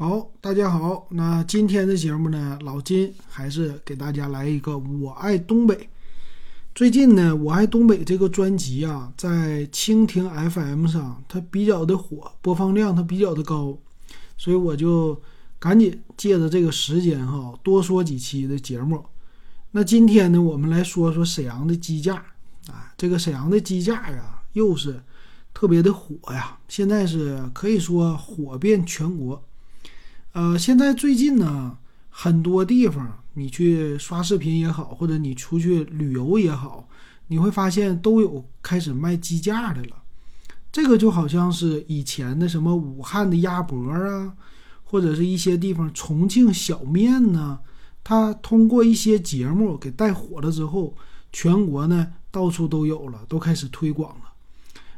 好，大家好。那今天的节目呢，老金还是给大家来一个《我爱东北》。最近呢，《我爱东北》这个专辑啊，在蜻蜓 FM 上它比较的火，播放量它比较的高，所以我就赶紧借着这个时间哈，多说几期的节目。那今天呢，我们来说说沈阳的鸡架啊，这个沈阳的鸡架呀，又是特别的火呀，现在是可以说火遍全国。呃，现在最近呢，很多地方你去刷视频也好，或者你出去旅游也好，你会发现都有开始卖鸡架的了。这个就好像是以前的什么武汉的鸭脖啊，或者是一些地方重庆小面呢，它通过一些节目给带火了之后，全国呢到处都有了，都开始推广了。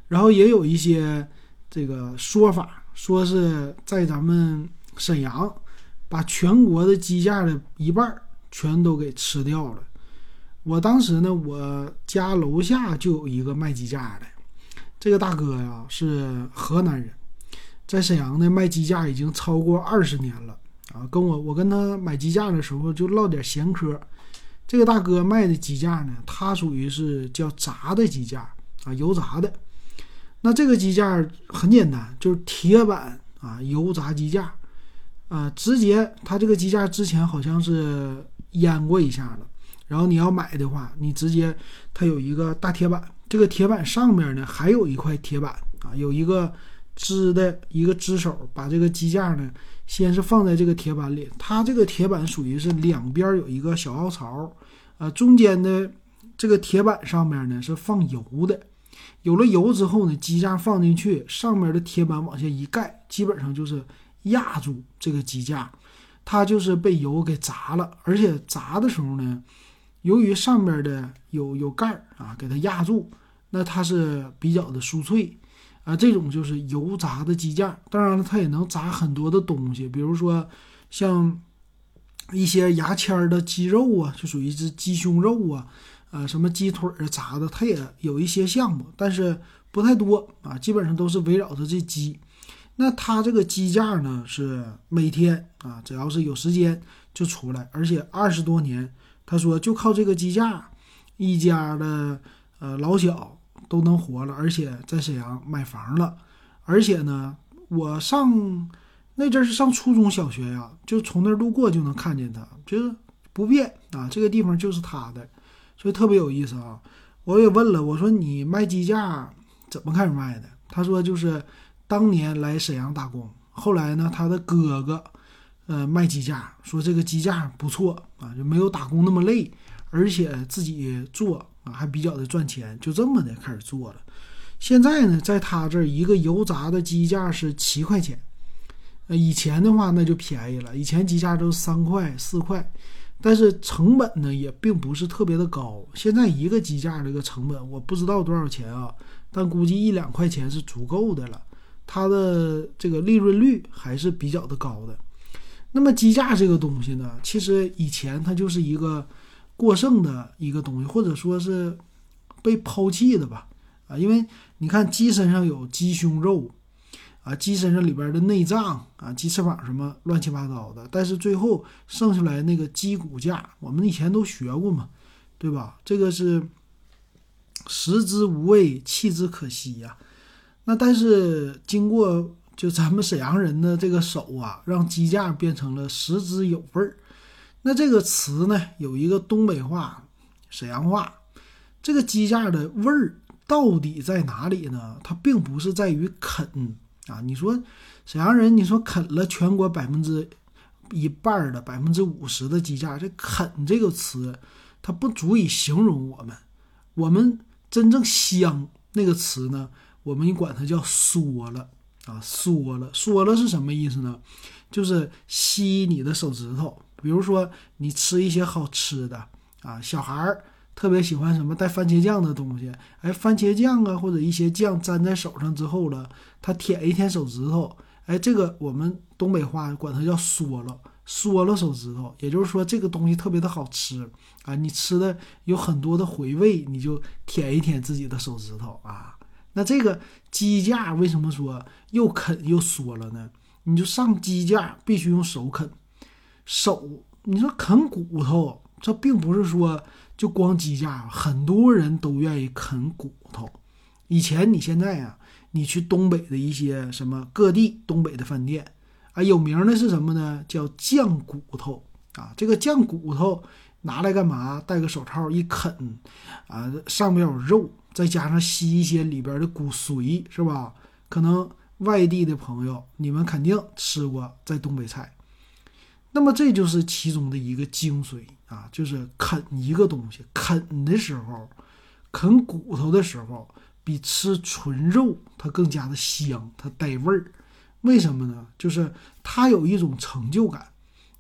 然后也有一些这个说法，说是在咱们。沈阳把全国的鸡架的一半全都给吃掉了。我当时呢，我家楼下就有一个卖鸡架的，这个大哥呀是河南人，在沈阳呢卖鸡架已经超过二十年了啊。跟我我跟他买鸡架的时候就唠点闲嗑。这个大哥卖的鸡架呢，他属于是叫炸的鸡架啊，油炸的。那这个鸡架很简单，就是铁板啊，油炸鸡架。啊，直接它这个机架之前好像是腌过一下了，然后你要买的话，你直接它有一个大铁板，这个铁板上面呢还有一块铁板啊，有一个支的一个支手，把这个机架呢先是放在这个铁板里，它这个铁板属于是两边有一个小凹槽，啊，中间的这个铁板上面呢是放油的，有了油之后呢，机架放进去，上面的铁板往下一盖，基本上就是。压住这个机架，它就是被油给炸了，而且炸的时候呢，由于上面的有有盖儿啊，给它压住，那它是比较的酥脆啊。这种就是油炸的鸡架，当然了，它也能炸很多的东西，比如说像一些牙签儿的鸡肉啊，就属于是鸡胸肉啊，啊，什么鸡腿儿炸的，它也有一些项目，但是不太多啊，基本上都是围绕着这鸡。那他这个鸡架呢，是每天啊，只要是有时间就出来，而且二十多年，他说就靠这个鸡架，一家的呃老小都能活了，而且在沈阳买房了，而且呢，我上那阵是上初中小学呀，就从那儿路过就能看见他，就是不变啊，这个地方就是他的，所以特别有意思啊。我也问了，我说你卖鸡架怎么开始卖的？他说就是。当年来沈阳打工，后来呢，他的哥哥，呃，卖鸡架，说这个鸡架不错啊，就没有打工那么累，而且自己做啊还比较的赚钱，就这么的开始做了。现在呢，在他这儿一个油炸的鸡架是七块钱，呃，以前的话那就便宜了，以前鸡架都三块四块，但是成本呢也并不是特别的高。现在一个鸡架这个成本我不知道多少钱啊，但估计一两块钱是足够的了。它的这个利润率还是比较的高的。那么鸡架这个东西呢，其实以前它就是一个过剩的一个东西，或者说是被抛弃的吧。啊，因为你看鸡身上有鸡胸肉，啊，鸡身上里边的内脏啊，鸡翅膀什么乱七八糟的，但是最后剩下来那个鸡骨架，我们以前都学过嘛，对吧？这个是食之无味，弃之可惜呀。那但是经过就咱们沈阳人的这个手啊，让鸡架变成了食之有味儿。那这个词呢，有一个东北话、沈阳话，这个鸡架的味儿到底在哪里呢？它并不是在于啃啊。你说沈阳人，你说啃了全国百分之一半的百分之五十的鸡架，这啃这个词，它不足以形容我们。我们真正香那个词呢？我们管它叫嗦了啊，嗦了，嗦了是什么意思呢？就是吸你的手指头。比如说你吃一些好吃的啊，小孩儿特别喜欢什么带番茄酱的东西，哎，番茄酱啊或者一些酱粘在手上之后了，他舔一舔手指头，哎，这个我们东北话管它叫嗦了，嗦了手指头。也就是说这个东西特别的好吃啊，你吃的有很多的回味，你就舔一舔自己的手指头啊。那这个鸡架为什么说又啃又缩了呢？你就上鸡架必须用手啃，手你说啃骨头，这并不是说就光鸡架，很多人都愿意啃骨头。以前你现在呀，你去东北的一些什么各地东北的饭店啊，有名的是什么呢？叫酱骨头啊，这个酱骨头拿来干嘛？戴个手套一啃啊，上面有肉，再加上吸一些里边的骨髓，是吧？可能。外地的朋友，你们肯定吃过在东北菜，那么这就是其中的一个精髓啊，就是啃一个东西，啃的时候，啃骨头的时候，比吃纯肉它更加的香，它带味儿。为什么呢？就是它有一种成就感，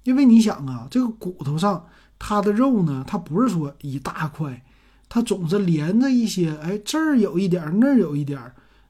因为你想啊，这个骨头上它的肉呢，它不是说一大块，它总是连着一些，哎，这儿有一点，那儿有一点。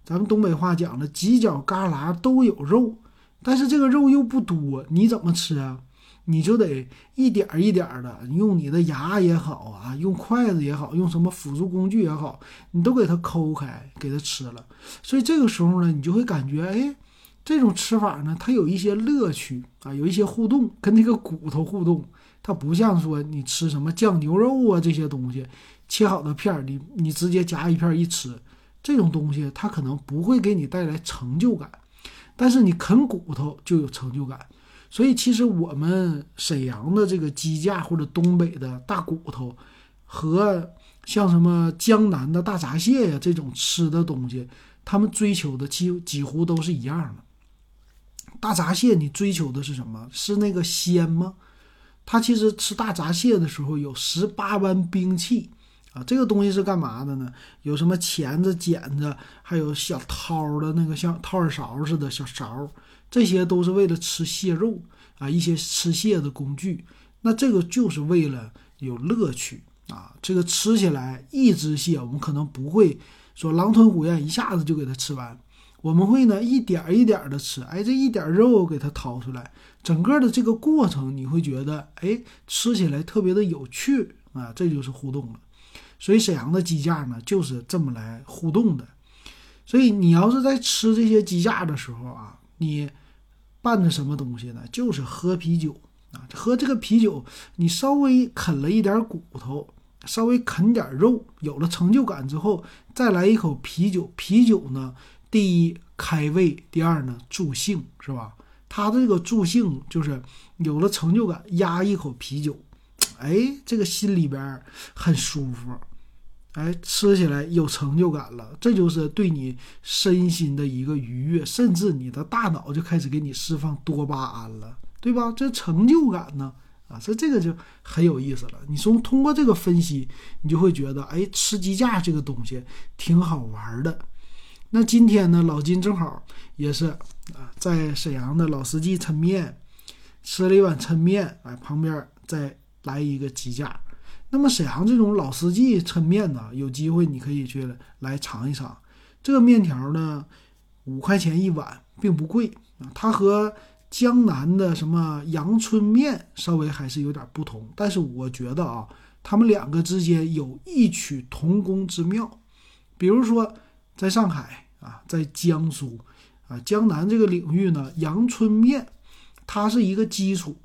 咱们东北话讲的犄角旮旯都有肉，但是这个肉又不多，你怎么吃啊？你就得一点一点的用你的牙也好啊，用筷子也好，用什么辅助工具也好，你都给它抠开，给它吃了。所以这个时候呢，你就会感觉，哎，这种吃法呢，它有一些乐趣啊，有一些互动，跟那个骨头互动。它不像说你吃什么酱牛肉啊这些东西，切好的片儿，你你直接夹一片一吃。这种东西它可能不会给你带来成就感，但是你啃骨头就有成就感。所以其实我们沈阳的这个鸡架或者东北的大骨头，和像什么江南的大闸蟹呀这种吃的东西，他们追求的几几乎都是一样的。大闸蟹你追求的是什么？是那个鲜吗？它其实吃大闸蟹的时候有十八般兵器。啊，这个东西是干嘛的呢？有什么钳子、剪子，还有小掏的那个像掏耳勺似的小勺，这些都是为了吃蟹肉啊，一些吃蟹的工具。那这个就是为了有乐趣啊。这个吃起来一只蟹，我们可能不会说狼吞虎咽一下子就给它吃完，我们会呢一点一点的吃。哎，这一点肉给它掏出来，整个的这个过程你会觉得，哎，吃起来特别的有趣啊，这就是互动了。所以沈阳的鸡架呢，就是这么来互动的。所以你要是在吃这些鸡架的时候啊，你伴着什么东西呢？就是喝啤酒啊。喝这个啤酒，你稍微啃了一点骨头，稍微啃点肉，有了成就感之后，再来一口啤酒。啤酒呢，第一开胃，第二呢助兴，是吧？它这个助兴就是有了成就感，压一口啤酒，哎，这个心里边很舒服。哎，吃起来有成就感了，这就是对你身心的一个愉悦，甚至你的大脑就开始给你释放多巴胺了，对吧？这成就感呢，啊，这这个就很有意思了。你从通过这个分析，你就会觉得，哎，吃鸡架这个东西挺好玩的。那今天呢，老金正好也是啊，在沈阳的老司机抻面，吃了一碗抻面，哎，旁边再来一个鸡架。那么沈阳这种老司机抻面呢，有机会你可以去来尝一尝。这个面条呢，五块钱一碗，并不贵啊。它和江南的什么阳春面稍微还是有点不同，但是我觉得啊，他们两个之间有异曲同工之妙。比如说，在上海啊，在江苏啊，江南这个领域呢，阳春面它是一个基础，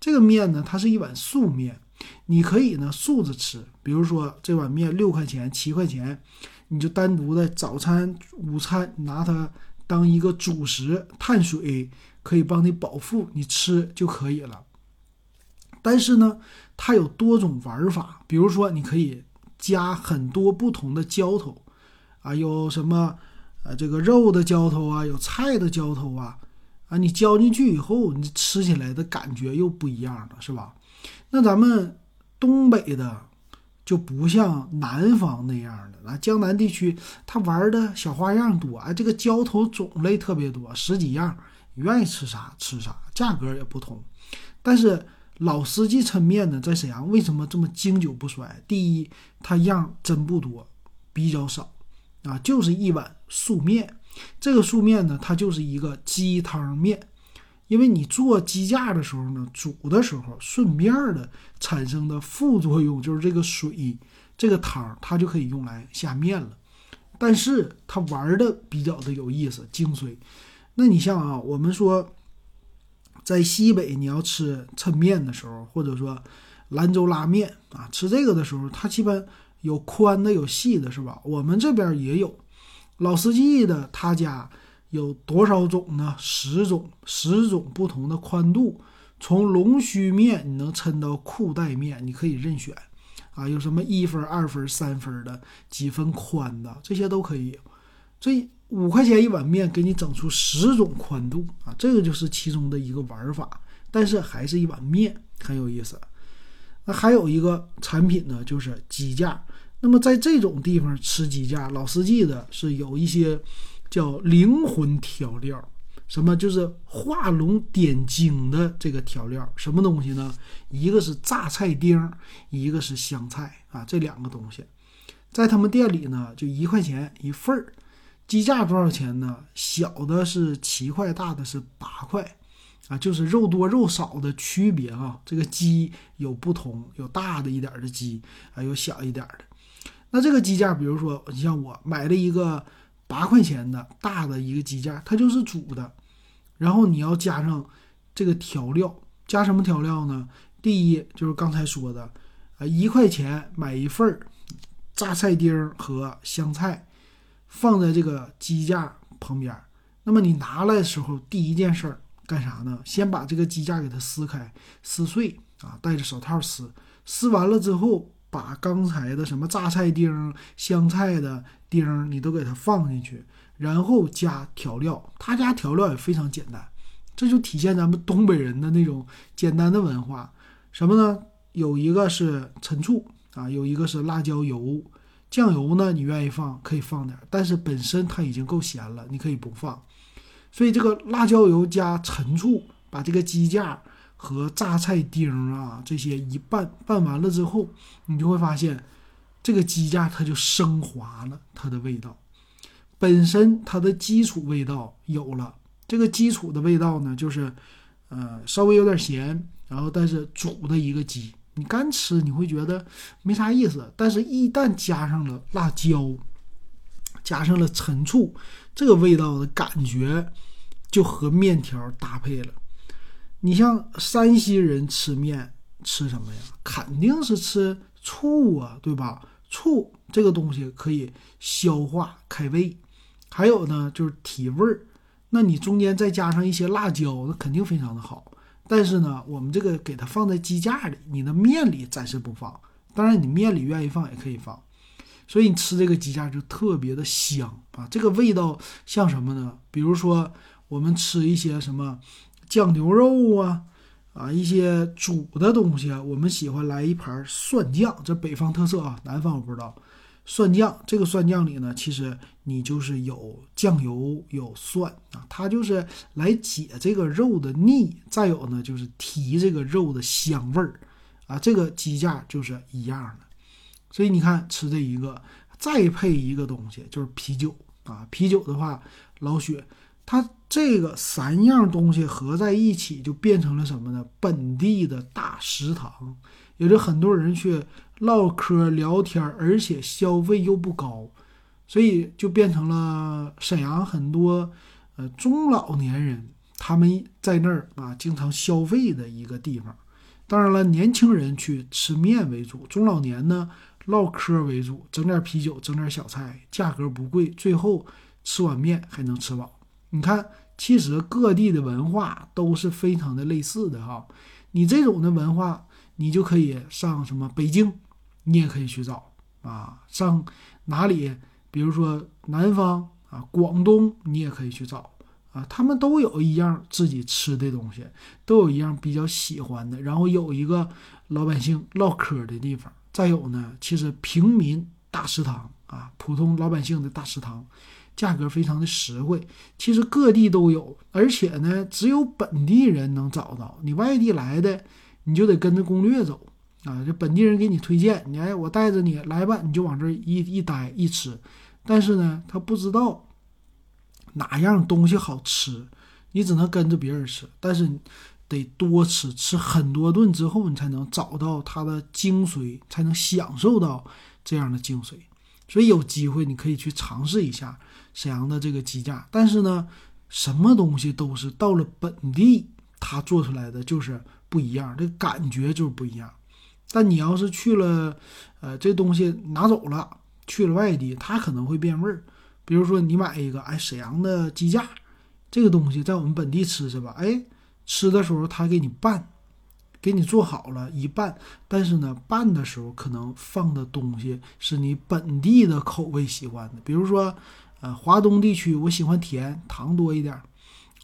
这个面呢，它是一碗素面。你可以呢素着吃，比如说这碗面六块钱、七块钱，你就单独的早餐、午餐拿它当一个主食，碳水可以帮你饱腹，你吃就可以了。但是呢，它有多种玩法，比如说你可以加很多不同的浇头，啊，有什么啊这个肉的浇头啊，有菜的浇头啊，啊，你浇进去以后，你吃起来的感觉又不一样了，是吧？那咱们东北的就不像南方那样的，啊江南地区他玩的小花样多，哎，这个浇头种类特别多，十几样，你愿意吃啥吃啥，价格也不同。但是老司机抻面呢，在沈阳为什么这么经久不衰？第一，它样真不多，比较少啊，就是一碗素面，这个素面呢，它就是一个鸡汤面。因为你做鸡架的时候呢，煮的时候顺便的产生的副作用就是这个水，这个汤它就可以用来下面了。但是它玩的比较的有意思，精髓。那你像啊，我们说在西北你要吃抻面的时候，或者说兰州拉面啊，吃这个的时候，它基本有宽的有细的，是吧？我们这边也有。老司机的他家有多少种呢？十种，十种不同的宽度。从龙须面你能抻到裤带面，你可以任选啊。有什么一分、二分、三分的，几分宽的，这些都可以。这五块钱一碗面，给你整出十种宽度啊！这个就是其中的一个玩法。但是还是一碗面，很有意思。那还有一个产品呢，就是鸡架。那么在这种地方吃鸡架，老司机的是有一些叫灵魂调料。什么就是画龙点睛的这个调料？什么东西呢？一个是榨菜丁，一个是香菜啊，这两个东西，在他们店里呢，就一块钱一份儿。鸡架多少钱呢？小的是七块，大的是八块，啊，就是肉多肉少的区别啊。这个鸡有不同，有大的一点的鸡，啊，有小一点的。那这个鸡架，比如说你像我买了一个八块钱的大的一个鸡架，它就是煮的。然后你要加上这个调料，加什么调料呢？第一就是刚才说的，啊，一块钱买一份儿榨菜丁和香菜，放在这个鸡架旁边。那么你拿来的时候，第一件事儿干啥呢？先把这个鸡架给它撕开，撕碎啊，戴着手套撕。撕完了之后，把刚才的什么榨菜丁、香菜的丁你都给它放进去。然后加调料，他家调料也非常简单，这就体现咱们东北人的那种简单的文化。什么呢？有一个是陈醋啊，有一个是辣椒油，酱油呢，你愿意放可以放点，但是本身它已经够咸了，你可以不放。所以这个辣椒油加陈醋，把这个鸡架和榨菜丁啊这些一拌拌完了之后，你就会发现这个鸡架它就升华了它的味道。本身它的基础味道有了，这个基础的味道呢，就是，呃，稍微有点咸，然后但是煮的一个鸡，你干吃你会觉得没啥意思，但是一旦加上了辣椒，加上了陈醋，这个味道的感觉就和面条搭配了。你像山西人吃面吃什么呀？肯定是吃醋啊，对吧？醋这个东西可以消化开胃。还有呢，就是提味儿，那你中间再加上一些辣椒，那肯定非常的好。但是呢，我们这个给它放在鸡架里，你的面里暂时不放。当然，你面里愿意放也可以放。所以你吃这个鸡架就特别的香啊！这个味道像什么呢？比如说我们吃一些什么酱牛肉啊，啊一些煮的东西啊，我们喜欢来一盘蒜酱，这北方特色啊，南方我不知道。蒜酱，这个蒜酱里呢，其实你就是有酱油、有蒜啊，它就是来解这个肉的腻，再有呢就是提这个肉的香味儿啊。这个鸡架就是一样的，所以你看吃这一个，再配一个东西就是啤酒啊。啤酒的话，老雪，它这个三样东西合在一起就变成了什么呢？本地的大食堂，有着很多人去。唠嗑聊天，而且消费又不高，所以就变成了沈阳很多呃中老年人他们在那儿啊经常消费的一个地方。当然了，年轻人去吃面为主，中老年呢唠嗑为主，整点啤酒，整点小菜，价格不贵，最后吃碗面还能吃饱。你看，其实各地的文化都是非常的类似的哈。你这种的文化，你就可以上什么北京。你也可以去找啊，上哪里？比如说南方啊，广东，你也可以去找啊。他们都有一样自己吃的东西，都有一样比较喜欢的，然后有一个老百姓唠嗑的地方。再有呢，其实平民大食堂啊，普通老百姓的大食堂，价格非常的实惠。其实各地都有，而且呢，只有本地人能找到。你外地来的，你就得跟着攻略走。啊，这本地人给你推荐，你哎，我带着你来吧，你就往这一一待一吃。但是呢，他不知道哪样东西好吃，你只能跟着别人吃。但是得多吃，吃很多顿之后，你才能找到它的精髓，才能享受到这样的精髓。所以有机会你可以去尝试一下沈阳的这个鸡架。但是呢，什么东西都是到了本地它做出来的就是不一样，这感觉就是不一样。但你要是去了，呃，这东西拿走了，去了外地，它可能会变味儿。比如说你买一个，哎，沈阳的鸡架，这个东西在我们本地吃是吧？哎，吃的时候他给你拌，给你做好了一拌，但是呢，拌的时候可能放的东西是你本地的口味喜欢的。比如说，呃，华东地区我喜欢甜，糖多一点儿，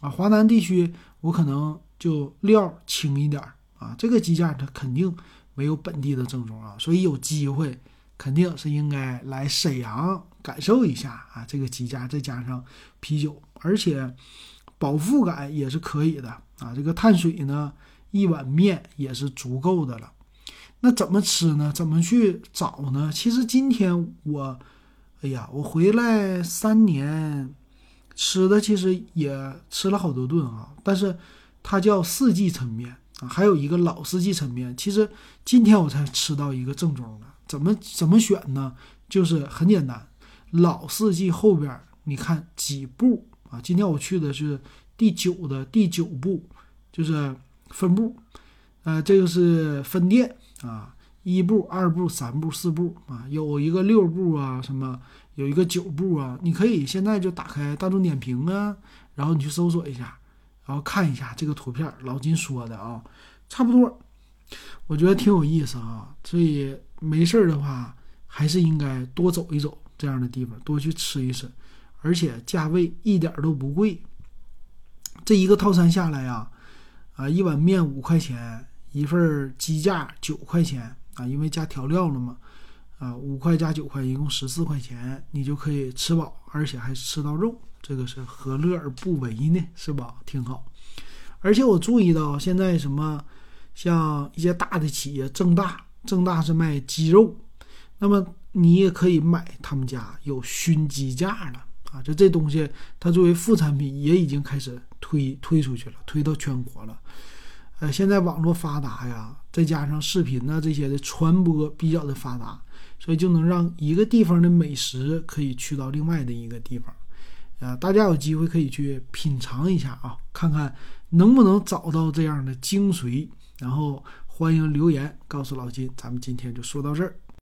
啊，华南地区我可能就料轻一点儿，啊，这个鸡架它肯定没有本地的正宗啊，所以有机会。肯定是应该来沈阳感受一下啊，这个鸡架再加上啤酒，而且饱腹感也是可以的啊。这个碳水呢，一碗面也是足够的了。那怎么吃呢？怎么去找呢？其实今天我，哎呀，我回来三年吃的其实也吃了好多顿啊。但是它叫四季抻面啊，还有一个老四季抻面。其实今天我才吃到一个正宗的。怎么怎么选呢？就是很简单，老四季后边你看几步啊？今天我去的是第九的第九步，就是分部，呃，这个是分店啊，一步、二步、三步、四步啊，有一个六步啊，什么有一个九步啊，你可以现在就打开大众点评啊，然后你去搜索一下，然后看一下这个图片，老金说的啊，差不多，我觉得挺有意思啊，所以。没事儿的话，还是应该多走一走这样的地方，多去吃一吃，而且价位一点都不贵。这一个套餐下来呀，啊，一碗面五块钱，一份鸡架九块钱啊，因为加调料了嘛，啊，五块加九块，一共十四块钱，你就可以吃饱，而且还吃到肉，这个是何乐而不为呢？是吧？挺好。而且我注意到现在什么，像一些大的企业，正大。正大是卖鸡肉，那么你也可以买他们家有熏鸡架了啊！就这东西，它作为副产品也已经开始推推出去了，推到全国了。呃，现在网络发达呀，再加上视频呢这些的传播比较的发达，所以就能让一个地方的美食可以去到另外的一个地方。啊，大家有机会可以去品尝一下啊，看看能不能找到这样的精髓，然后。欢迎留言告诉老金，咱们今天就说到这儿。